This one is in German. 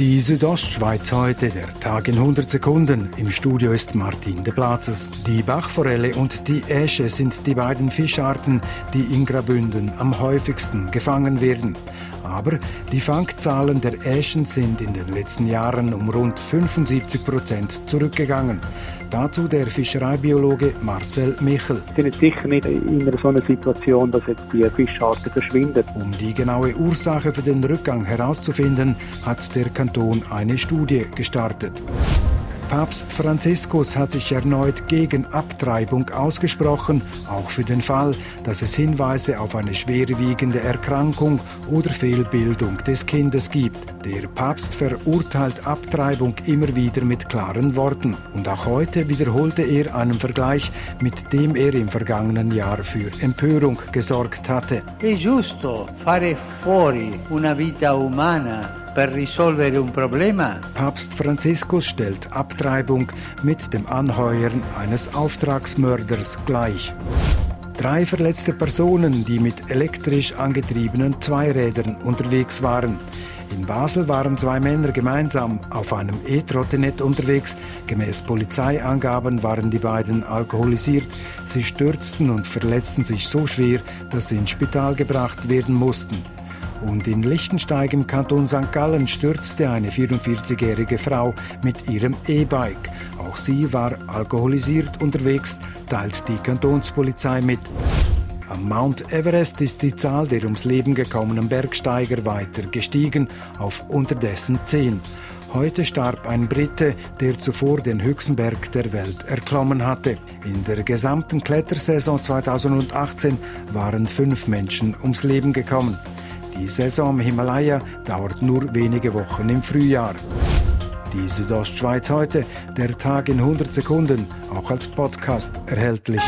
Die Südostschweiz heute, der Tag in 100 Sekunden. Im Studio ist Martin de Platzes. Die Bachforelle und die Äsche sind die beiden Fischarten, die in Grabünden am häufigsten gefangen werden. Aber die Fangzahlen der Äschen sind in den letzten Jahren um rund 75 Prozent zurückgegangen. Dazu der Fischereibiologe Marcel Michel. Wir sind sicher nicht in so einer Situation, dass jetzt die Fischarten verschwinden. Um die genaue Ursache für den Rückgang herauszufinden, hat der Kanton eine Studie gestartet. Papst Franziskus hat sich erneut gegen Abtreibung ausgesprochen, auch für den Fall, dass es Hinweise auf eine schwerwiegende Erkrankung oder Fehlbildung des Kindes gibt. Der Papst verurteilt Abtreibung immer wieder mit klaren Worten. Und auch heute wiederholte er einen Vergleich, mit dem er im vergangenen Jahr für Empörung gesorgt hatte. È giusto fare fuori una vita umana Papst Franziskus stellt Abtreibung mit dem Anheuern eines Auftragsmörders gleich. Drei verletzte Personen, die mit elektrisch angetriebenen Zweirädern unterwegs waren. In Basel waren zwei Männer gemeinsam auf einem E-Trottinett unterwegs. Gemäß Polizeiangaben waren die beiden alkoholisiert. Sie stürzten und verletzten sich so schwer, dass sie ins Spital gebracht werden mussten. Und in Lichtensteig im Kanton St. Gallen stürzte eine 44-jährige Frau mit ihrem E-Bike. Auch sie war alkoholisiert unterwegs, teilt die Kantonspolizei mit. Am Mount Everest ist die Zahl der ums Leben gekommenen Bergsteiger weiter gestiegen auf unterdessen zehn. Heute starb ein Brite, der zuvor den höchsten Berg der Welt erklommen hatte. In der gesamten Klettersaison 2018 waren fünf Menschen ums Leben gekommen. Die Saison im Himalaya dauert nur wenige Wochen im Frühjahr. Die Südostschweiz heute, der Tag in 100 Sekunden, auch als Podcast erhältlich.